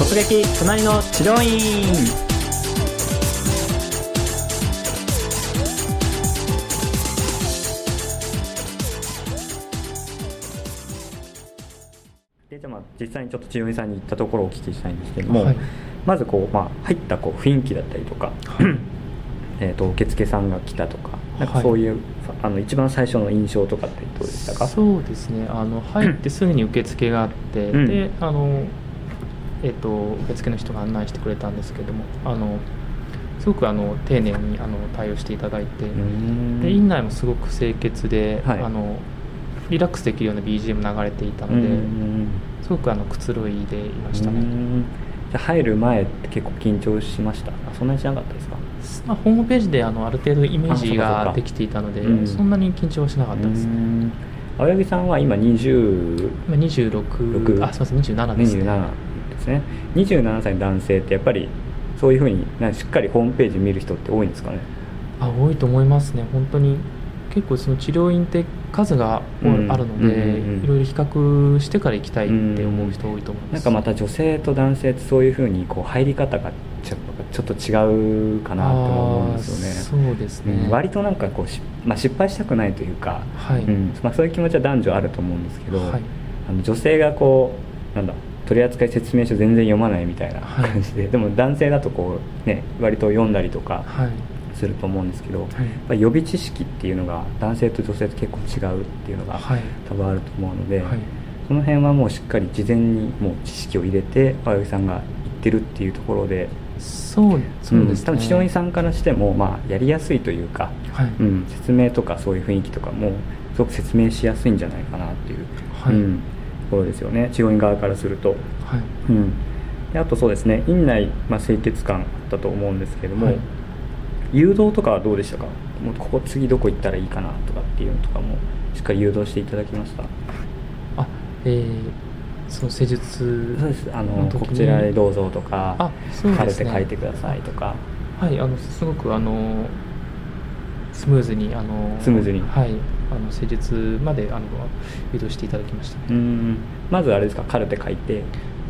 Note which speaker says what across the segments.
Speaker 1: 突撃隣の治療院。でじゃあまあ実際にちょっと治療院さんに行ったところをお聞きしたいんですけども、
Speaker 2: はい。
Speaker 1: まずこう、まあ、入ったこう雰囲気だったりとか、えー、と受付さんが来たとかなんか
Speaker 2: はい。
Speaker 1: そういう、あの一番最初の印象とかってどうでしたか？
Speaker 2: そうですね。あの入ってすぐに受付があって、
Speaker 1: うん。
Speaker 2: であの、えっと受付の人が案内してくれたんですけどもあのすごくあの丁寧にあの対応していただいて、で院内もすごく清潔で、
Speaker 1: はい。
Speaker 2: あのリラックスできるような BGM 流れていた
Speaker 1: う
Speaker 2: ので、
Speaker 1: ん
Speaker 2: すごくあのくつろいでいましたね、
Speaker 1: うん。じゃあ入る前って結構緊張しました？あそんなにしなかったですか？
Speaker 2: まあ、ホームページであのある程度イメージができていたので
Speaker 1: うん
Speaker 2: そんなに緊張はしなかったです、
Speaker 1: うん。青柳さんは今20
Speaker 2: 今26
Speaker 1: 六。
Speaker 2: あすみません27ですね。
Speaker 1: 27ですね。27歳の男性ってやっぱりそういうふうにしっかりホームページ見る人って多いんですかね？
Speaker 2: あ多いと思いますね。本当に結構その治療院って数があるので、いろいろ比較してから行きたいって思う人多いと思います、
Speaker 1: なんかまた女性と男性ってそういうふうにこう入り方がちょっと違うかなとも思うんですよね。
Speaker 2: そうですね、
Speaker 1: うん。割となんかこうし、まあ、失敗したくないというか、
Speaker 2: はい、
Speaker 1: うん。まあ、そういう気持ちは男女あると思うんですけど、
Speaker 2: はい。
Speaker 1: あの女性がこうなんだ取扱説明書全然読まないみたいな
Speaker 2: はい。
Speaker 1: 感じで、でも男性だとこうね割と読んだりとか
Speaker 2: はい。
Speaker 1: すると思うんですけど、
Speaker 2: はい。
Speaker 1: 予備知識っていうのが男性と女性と結構違うっていうのが
Speaker 2: はい。
Speaker 1: 多分あると思うので、
Speaker 2: はい。
Speaker 1: その辺はもうしっかり事前にもう知識を入れて青柳さんが言ってるっていうところで
Speaker 2: そうそうですね、
Speaker 1: ん多分治療院さんからしても、まあ、やりやすいというか、
Speaker 2: はい、
Speaker 1: うん、説明とかそういう雰囲気とかもすごく説明しやすいんじゃないかなっていう、
Speaker 2: はい。
Speaker 1: うん、ところですよね。治療院側からすると。
Speaker 2: はい。
Speaker 1: うん、であとそうですね。院内、まあ、清潔感あったと思うんですけども、
Speaker 2: はい。
Speaker 1: 誘導とかはどうでしたか？もうここ次どこ行ったらいいかなとかっていうのとかもしっかり誘導していただきました？
Speaker 2: あえー、その施術
Speaker 1: そうです。あのこちらへどうぞとか
Speaker 2: あそう
Speaker 1: カル
Speaker 2: ですね。
Speaker 1: テ書いてくださいとか。
Speaker 2: はいあのすごくあのスムーズにあの
Speaker 1: スムーズに。
Speaker 2: はいあの施術まであの誘導していただきましたね、
Speaker 1: うんまずあれですか？カルテ書いて。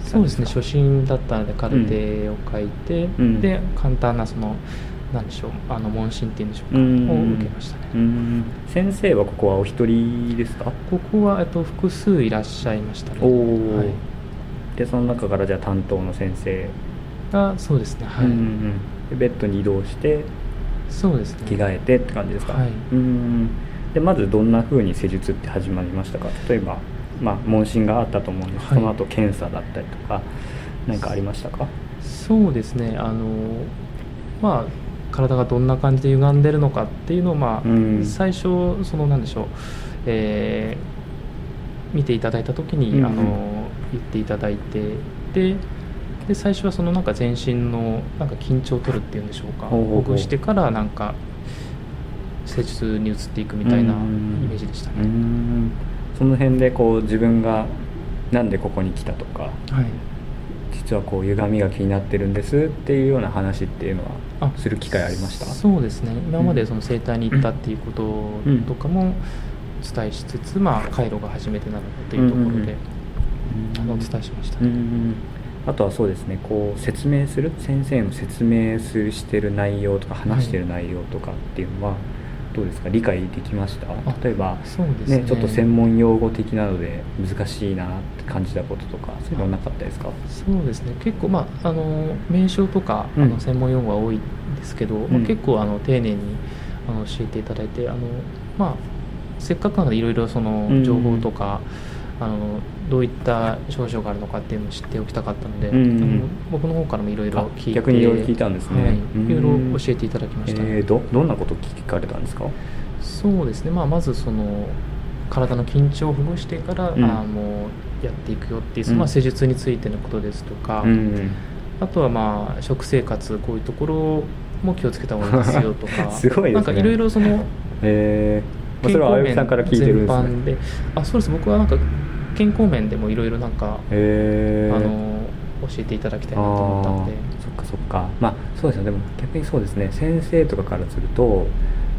Speaker 2: そうですね。初心だったのでカルテを書いて、
Speaker 1: うん。
Speaker 2: で簡単なそのなんでしょうあの問診っていうんでしょうか、
Speaker 1: うん
Speaker 2: を受けましたね、
Speaker 1: うん先生はここはお一人ですか？
Speaker 2: ここは、えっと、複数いらっしゃいましたね。
Speaker 1: おお、
Speaker 2: はい、
Speaker 1: でその中からじゃあ担当の先生。
Speaker 2: がそうですね。はい、
Speaker 1: ベッドに移動して
Speaker 2: そうですね。
Speaker 1: 着替えてって感じですか、
Speaker 2: はい。
Speaker 1: うんでまずどんな風に施術って始まりましたか？例えば、まあ、問診があったと思うんです、
Speaker 2: はい。
Speaker 1: その後検査だったりとか何かありましたか？
Speaker 2: そうですね。あのまあ体がどんな感じで歪んでるのかっていうのを、まあ
Speaker 1: うん。
Speaker 2: 最初そのなんでしょう、えー見ていただいた時に、
Speaker 1: うんうん。
Speaker 2: あの言っていただいてでで最初はそのなんか全身のなんか緊張を取るっていうんでしょうか。
Speaker 1: ほ
Speaker 2: ぐしてからなんか施術に移っていくみたいなイ
Speaker 1: うん。
Speaker 2: メージでした
Speaker 1: う
Speaker 2: ね。
Speaker 1: ん。その辺でこう自分がなんでここに来たとか
Speaker 2: はい。
Speaker 1: 実はこう歪みが気になってるんですっていうような話っていうのは
Speaker 2: あ
Speaker 1: する機会ありました？
Speaker 2: そうですね。今までその整体に行ったっていうこととかもお伝えしつつ、まあ、回路が初めてなのでというところで、あのお伝えしました
Speaker 1: う
Speaker 2: ね、
Speaker 1: ん。あとはそうですね。こう説明する先生の説明するしてる内容とか話してる内容とかっていうのはどうですか？理解できました？例えば
Speaker 2: そうですね。
Speaker 1: ねちょっと専門用語的なので難しいなって感じたこととかそういうのなかったですか？
Speaker 2: そうですね。結構まああの名称とか、
Speaker 1: うん。
Speaker 2: あの専門用語は多いんですけど、まあ
Speaker 1: うん
Speaker 2: 結構あの丁寧にあの教えていただいてあのまあせっかくなのでいろいろその
Speaker 1: うん。
Speaker 2: 情報とか、あのどういった症状があるのかっていうのを知っておきたかったので、
Speaker 1: うん
Speaker 2: あの僕の方からもいろいろ聞いて
Speaker 1: あ逆にいろいろ聞いたんですね。
Speaker 2: はい。
Speaker 1: うん。
Speaker 2: いろいろ教えていただきました、
Speaker 1: えー、どどんなこと聞かれたんですか？
Speaker 2: そうですね、まあ、まずその体の緊張をほぐしてから、
Speaker 1: うん。
Speaker 2: あもうやっていくよっていう、
Speaker 1: うん。
Speaker 2: まあ、施術についてのことですとか、
Speaker 1: うん
Speaker 2: あとはまあ食生活こういうところも気をつけた方がいいですよとか
Speaker 1: すごいね。
Speaker 2: なんかいろいろその
Speaker 1: えー、まあそれはあゆみさんから聞いてるんですね。
Speaker 2: 全般で。あそうです。僕はなんか健康面でもいろいろなんか、
Speaker 1: えー、
Speaker 2: あの教えていただきたいなと思ったので
Speaker 1: そっかそっかまあそうですよでも逆にそうですね先生とかからすると,、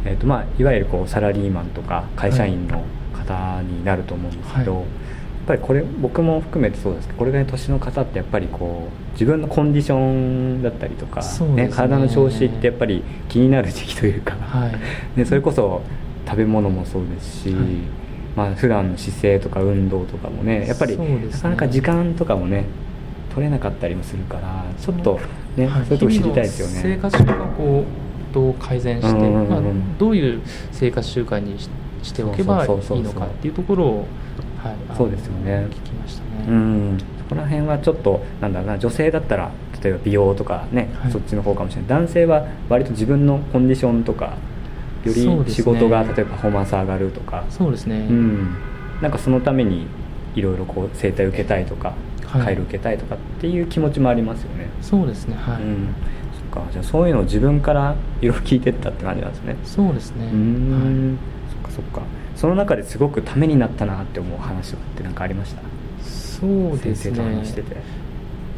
Speaker 1: えーとまあ、いわゆるこうサラリーマンとか会社員の方になると思うんですけど、
Speaker 2: はい
Speaker 1: ぱりこれ僕も含めてそうですけどこれぐらい年の方ってやっぱりこう自分のコンディションだったりとか、ね、体の調子ってやっぱり気になる時期というか、はい、ね、それこそ食べ物もそうですし、はいまあ普段の姿勢とか運動とかもねやっぱり、ね、なかなか時間とかもね取れなかったりもするからちょっとね、はい、そういうとこ知りたいですよね。
Speaker 2: 生活習慣こうどう改善して、まあ、どういう生活習慣にしておけばいいのかっていうところを、
Speaker 1: はい、そうですよね。
Speaker 2: 聞きましたね。
Speaker 1: うん。そこら辺はちょっとなんだろうな女性だったら例えば美容とかね、はい、そっちの方かもしれない。男性は割と自分のコンディションとかより仕事が、ね、例えばパフォーマンス上がるとか。
Speaker 2: そうですね、
Speaker 1: うん、なんかそのためにいろいろこう整体受けたいとか回路受けたいとかっていう気持ちもありますよね、
Speaker 2: そうですね。はい、うん、
Speaker 1: そっか。じゃあそういうのを自分からいろいろ聞いてったって感じなんですね。
Speaker 2: そうですね。
Speaker 1: うん、はい、そっかそっか。その中ですごくためになったなって思う話って何かありました？
Speaker 2: そうですね。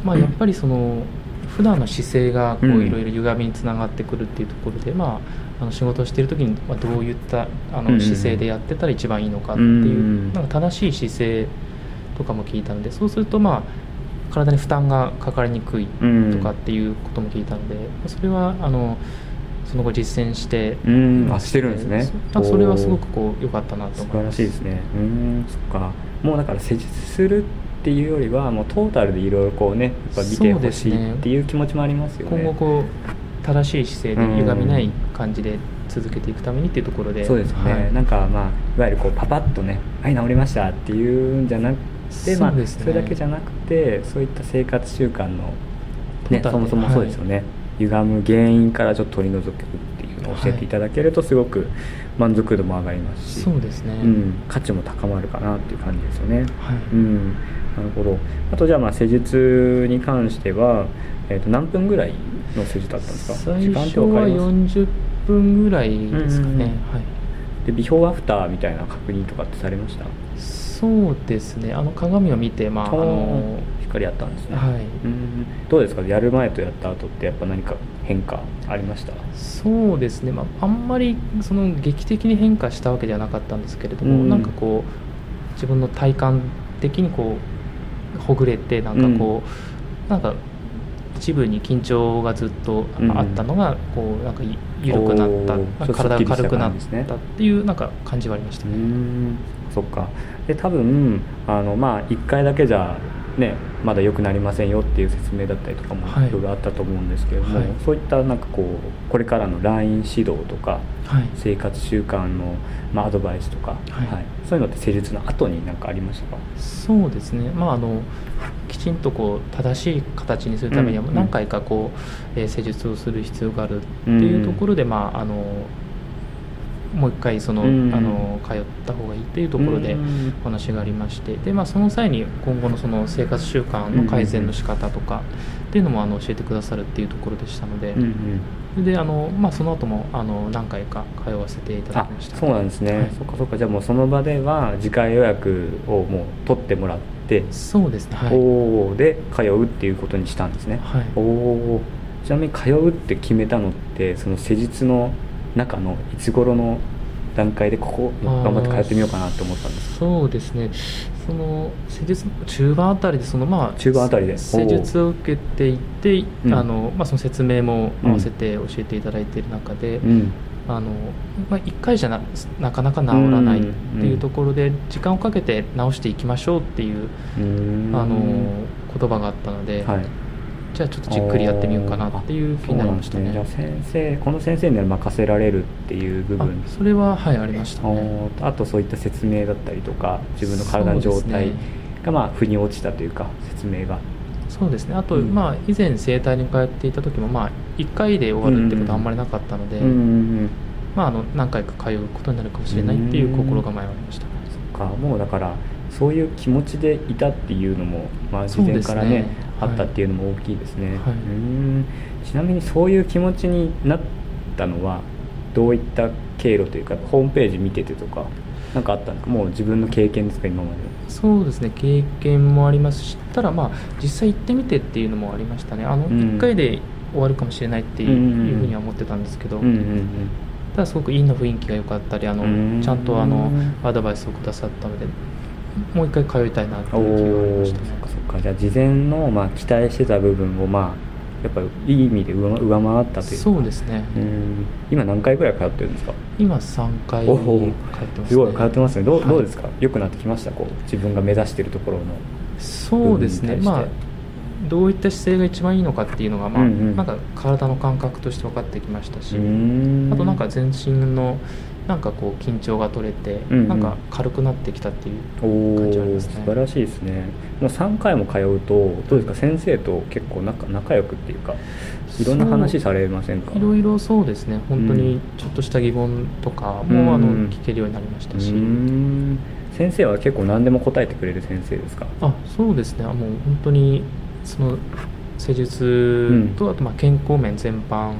Speaker 2: まあやっぱりその普段の姿勢がこういろいろ歪みにつながってくるっていうところで、うん、まあ、あの仕事をしている時にどういったあの姿勢でやってたら一番いいのかっていう、なんか正しい姿勢とかも聞いたのでそうするとまあ体に負担がかかりにくいとかっていうことも聞いたので、それはあのその後実践して
Speaker 1: うん。あしてるんですね。
Speaker 2: それはすごくこう良かったなと思
Speaker 1: います。素晴らしいですね。うん。そっか。もうだから施術するっていうよりはもうトータルでいろいろこうねやっぱ見てほしいっていう気持ちもありますよね、
Speaker 2: ね、今後こう正しい姿勢で歪みない感じで続けていくためにっていうところで。
Speaker 1: そうですね、はい、なんかまあいわゆるこうパパッとね「はい治りました」っていうんじゃなくてまあ、それだけじゃなくてそういった生活習慣の、ね、そもそもそうですよね、はい、歪む原因からちょっと取り除くっていうのを教えていただけるとすごく満足度も上がりますし、
Speaker 2: そうですね、
Speaker 1: うん、価値も高まるかなっていう感じですよね。はい。うんなるほど。あとじゃあまあ施術に関しては、えー、と何分ぐらいの施術だったんですか？
Speaker 2: 最初は40分ぐらいですかね、はい。
Speaker 1: でビフォーアフターみたいな確認とかってされました？
Speaker 2: そうですね。あの鏡を見てまああの
Speaker 1: 光あったんですね。
Speaker 2: はい。
Speaker 1: うんどうですか？やる前とやった後ってやっぱ何か変化ありました？
Speaker 2: そうですね、まあ、あんまりその劇的に変化したわけではなかったんですけれども、うん、なんかこう自分の体感的にこうほぐれてなんかこう、うん、なんか一部に緊張がずっとあったのが、こうなんか緩くなった体が軽くなったっていうなんか感じはありました。ね。
Speaker 1: そっか。で多分あのまあ1回だけじゃね、まだ良くなりませんよっていう説明だったりとかもい。ろいろあったと思うんですけれども、はい、そういったなんかこうこれからの LINE 指導とか、はい、生活習慣の、まあ、アドバイスとか、はい、はい、そういうのって施術の後に何かありましたか？
Speaker 2: そうですね、まあ、あのきちんとこう正しい形にするためには何回かこう、うん、えー、施術をする必要があるっていうところで、まあ、あのもう一回その、あの通った方がいいっていうところでお話がありましてで、まあ、その際に今後のその生活習慣の改善の仕方とかっていうのもあの教えてくださるっていうところでしたので。であのまあ、その後もあの何回か通わせていただきました。
Speaker 1: そうなんですね、はい、そっかそっか。じゃあもうその場では次回予約をもう取ってもらって
Speaker 2: そうですね、
Speaker 1: はい、おで通うっていうことにしたんですね、
Speaker 2: はい、
Speaker 1: おちなみに通うって決めたのってその施術の中のいつ頃の段階でここ頑張って通ってみようかなって思ったんです。
Speaker 2: そうですね。その施術中盤あたりでそのまあ
Speaker 1: 中盤あたりで。
Speaker 2: 施術を受けていて、あのまあ、その説明も合わせて教えていただいている中で、うん、あのまあ、1回じゃななかなか治らないっていうところで時間をかけて治していきましょうっていうあの言葉があったので、はいじゃあちょっとじっくりやってみようかなっていう気になりましたね、ね、じゃあ
Speaker 1: 先生この先生には任せられるっていう部分。
Speaker 2: それははいありました、ね、
Speaker 1: あとそういった説明だったりとか自分の体の状態がまあ腑に落ちたというか説明が。
Speaker 2: そうですね。あと、うん、まあ以前整体に通っていた時もまあ1回で終わるってことはあんまりなかったので、まあ、あの何回か通うことになるかもしれないっていう心構えはありました、
Speaker 1: そっか。もうだからそういう気持ちでいたっていうのも、まあ、事前からね、ね、あったっていうのも大きいですね、はい、うん。ちなみにそういう気持ちになったのはどういった経路というかホームページ見ててとか何かあったんですか？もう自分の経験ですか今まで。
Speaker 2: そうですね。経験もありますしたらまあ実際行ってみてっていうのもありましたね。あの、1回で終わるかもしれないっていう,、ふうには思ってたんですけど、うんうんうん。ただすごくいいの雰囲気が良かったりあのちゃんとあのアドバイスをくださったのでもう一回通いたいなっていう気がありました、ね、そっか
Speaker 1: そっか。じゃあ事前のまあ期待してた部分をまあやっぱいい意味で上回ったという
Speaker 2: そうですね。
Speaker 1: 今何回ぐらい通ってるんですか？
Speaker 2: 今3回通ってます、
Speaker 1: ね、すごい通ってますね。どうはい、どうですか？良くなってきました？こう自分が目指しているところの。
Speaker 2: そうですね。まあどういった姿勢が一番いいのかっていうのが、まあ、うんうん、なんか体の感覚として分かってきましたしあとなんか全身のなんかこう緊張が取れて、うんうん、なんか軽くなってきたっていう感じはありますね。
Speaker 1: 素晴らしいですね。もう3回も通うとどうですか先生と結構仲仲良くっていうかいろんな話されませんか？
Speaker 2: いろいろそうですね。本当にちょっとした疑問とかも、うん、あの聞けるようになりましたし。
Speaker 1: 先生は結構何でも答えてくれる先生ですか？
Speaker 2: あそうですね。もう本当にその施術と、あとまあ健康面全般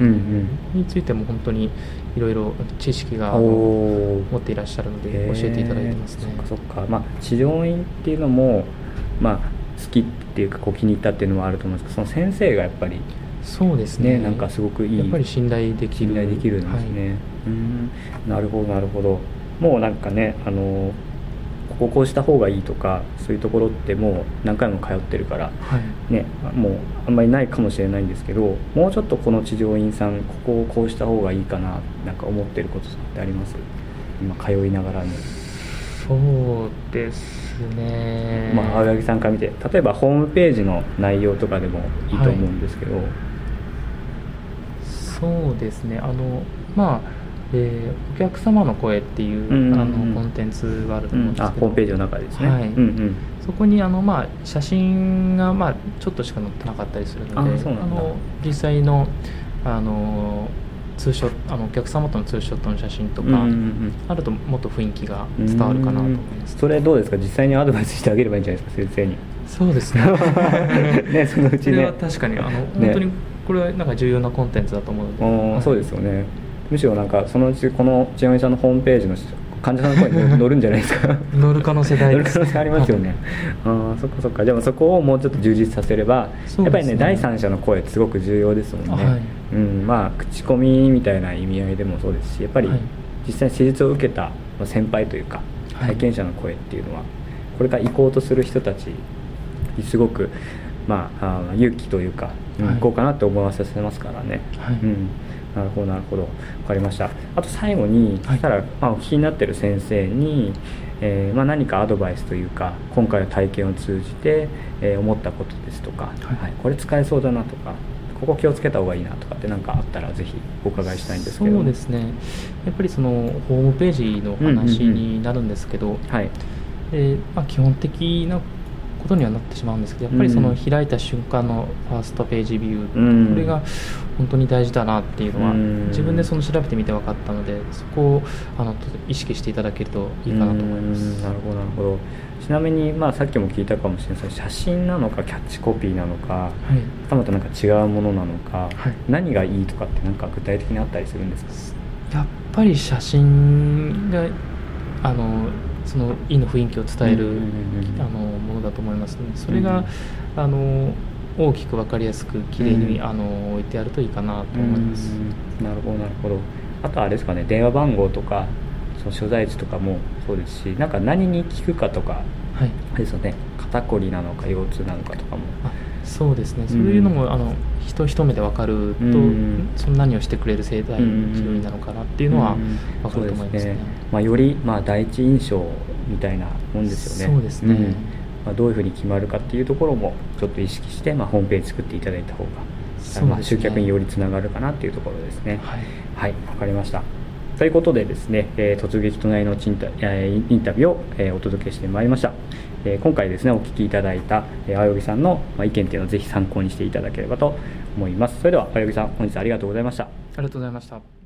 Speaker 2: についても本当にいろいろ知識が持っていらっしゃるので教えていただいてますね。
Speaker 1: そっかそっか。まあ治療院っていうのもまあ好きっていうかこう気に入ったっていうのもあると思うんですけどその先生がやっぱり
Speaker 2: そうですね、
Speaker 1: ね、なんかすごくいい
Speaker 2: やっぱり信頼できる。
Speaker 1: 信頼できるんですね、はい、うん。なるほどなるほど。もうなんかねあのこここうした方がいいとかそういうところってもう何回も通ってるから、はい、ね、もうあんまりないかもしれないんですけどもうちょっとこの治療院さんここをこうした方がいいかななんか思ってることってあります？今通いながらに
Speaker 2: そうですね。
Speaker 1: まあ青柳さんから見て例えばホームページの内容とかでもいいと思うんですけど、はい、
Speaker 2: そうですね。あのまあえー、お客様の声っていう、うんうん、あのコンテンツがあると思うんですけど、
Speaker 1: うん、ホームページの中ですね、
Speaker 2: はい。うんうん、そこにあの、まあ、写真が、まあ、ちょっとしか載ってなかったりするのであの実際のあのツーショあのお客様とのツーショットの写真とか、うんうんうん、あるともっと雰囲気が伝わるかなと思います、
Speaker 1: それどうですか？実際にアドバイスしてあげればいいんじゃないですか先生に。
Speaker 2: そうですね。
Speaker 1: ねそのうちね。
Speaker 2: 確かにあの、ね、本当にこれはなんか重要なコンテンツだと思う
Speaker 1: ので、そうですよねむしろなんかそのうちこの千代美さんのホームページの患者さんの声に乗るんじゃないですか。
Speaker 2: 乗る可能性大
Speaker 1: 乗る可能性ありますよね、ああそっかそっか。でもそこをもうちょっと充実させれば、ね、やっぱりね第三者の声ってすごく重要ですもんね、はい、うんまあ口コミみたいな意味合いでもそうですしやっぱり実際に施術を受けた先輩というか体験者の声っていうのは、これから行こうとする人たちにすごくまあ、あ勇気というか、行こうかなって思わせますからね、はい、うんなるほどなるほど。分かりました。あと最後に、はい、したら、まあ、お聞きになってる先生に、えーまあ、何かアドバイスというか今回の体験を通じて、えー、思ったことですとか、はい、はい、これ使えそうだなとかここ気をつけた方がいいなとかって何かあったらぜひお伺いしたいんですけど。
Speaker 2: そうですね。やっぱりそのホームページの話になるんですけど、はい。えーまあ、基本的なことにはなってしまうんですけどやっぱりその開いた瞬間のファーストページビュー、うん、これが本当に大事だなっていうのは、うん、自分でその調べてみて分かったのでそこをあの意識していただけるといいかなと思います。
Speaker 1: なるほどなるほど。ちなみに、まあ、さっきも聞いたかもしれない写真なのかキャッチコピーなのか、はい、たまたなんか違うものなのか、はい、何がいいとかって何か具体的にあったりするんです
Speaker 2: か？やっぱり写真があのそのいいの雰囲気を伝える、あのものだと思いますのでそれが、あの大きく分かりやすくきれいに、あの置いてあるといいかなと思います。
Speaker 1: なるほどなるほど。あとあれですかね電話番号とかその所在地とかもそうですしなんか何に聞くかとか、はい、ですよね。肩こりなのか腰痛なのかとかも
Speaker 2: そうですね。そういうのも、あの人一目で分かると、その何をしてくれる生態治療なのかなっていうのは分かると思いますね。ね、
Speaker 1: まあ、より、まあ、第一印象みたいなもんですよ
Speaker 2: ね。そうですね、うん。
Speaker 1: まあ、どういうふうに決まるかっていうところもちょっと意識して、まあ、ホームページ作っていただいた方が、ね、まあ、集客によりつながるかなっていうところですね。はい、はい、分かりました。ということでですね、えー、突撃隣のインタインタビューを、えー、お届けしてまいりました、え、今回ですねお聞きいただいた、え、青柳さんの、ま、意見っていうのをぜひ参考にしていただければと思います。それでは青柳さん本日ありがとうございました。あ
Speaker 2: りがとうございました。